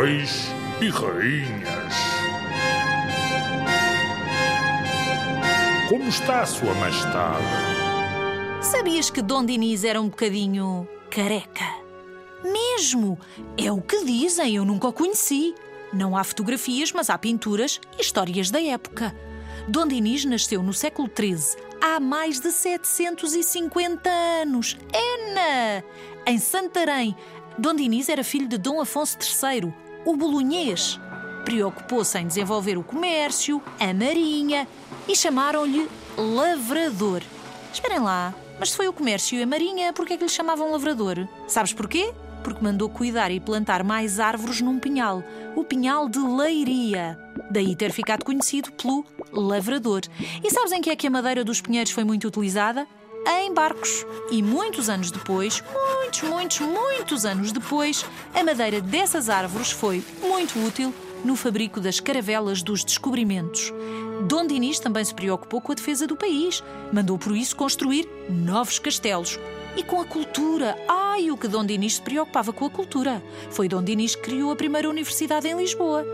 reis e rainhas. Como está, Sua Majestade? Sabias que Dom Dinis era um bocadinho careca? Mesmo! É o que dizem, eu nunca o conheci. Não há fotografias, mas há pinturas e histórias da época. Dom Dinis nasceu no século XIII, há mais de 750 anos. Ena! Em Santarém. Dom Dinis era filho de Dom Afonso III, o bolonhês. Preocupou-se em desenvolver o comércio, a marinha e chamaram-lhe lavrador. Esperem lá, mas se foi o comércio e a marinha, por que é que lhe chamavam lavrador? Sabes porquê? Porque mandou cuidar e plantar mais árvores num pinhal, o pinhal de Leiria. Daí ter ficado conhecido pelo lavrador. E sabes em que é que a madeira dos pinheiros foi muito utilizada? Em barcos. E muitos anos depois, muitos, muitos, muitos anos depois, a madeira dessas árvores foi muito útil no fabrico das caravelas dos descobrimentos. Dom Dinis também se preocupou com a defesa do país. Mandou por isso construir novos castelos. E com a cultura. Ai, o que Dom Dinis se preocupava com a cultura. Foi Dom Dinis que criou a primeira universidade em Lisboa.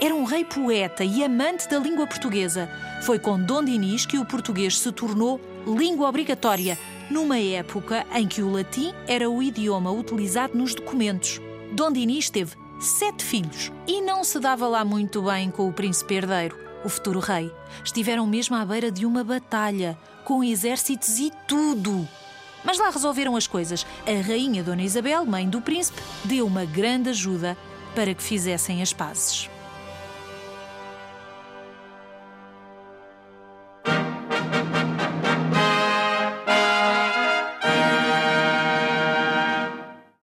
Era um rei poeta e amante da língua portuguesa. Foi com Dom Dinis que o português se tornou língua obrigatória, numa época em que o latim era o idioma utilizado nos documentos. Dom Dinis teve sete filhos e não se dava lá muito bem com o príncipe herdeiro, o futuro rei. Estiveram mesmo à beira de uma batalha, com exércitos e tudo. Mas lá resolveram as coisas. A rainha Dona Isabel, mãe do príncipe, deu uma grande ajuda para que fizessem as pazes.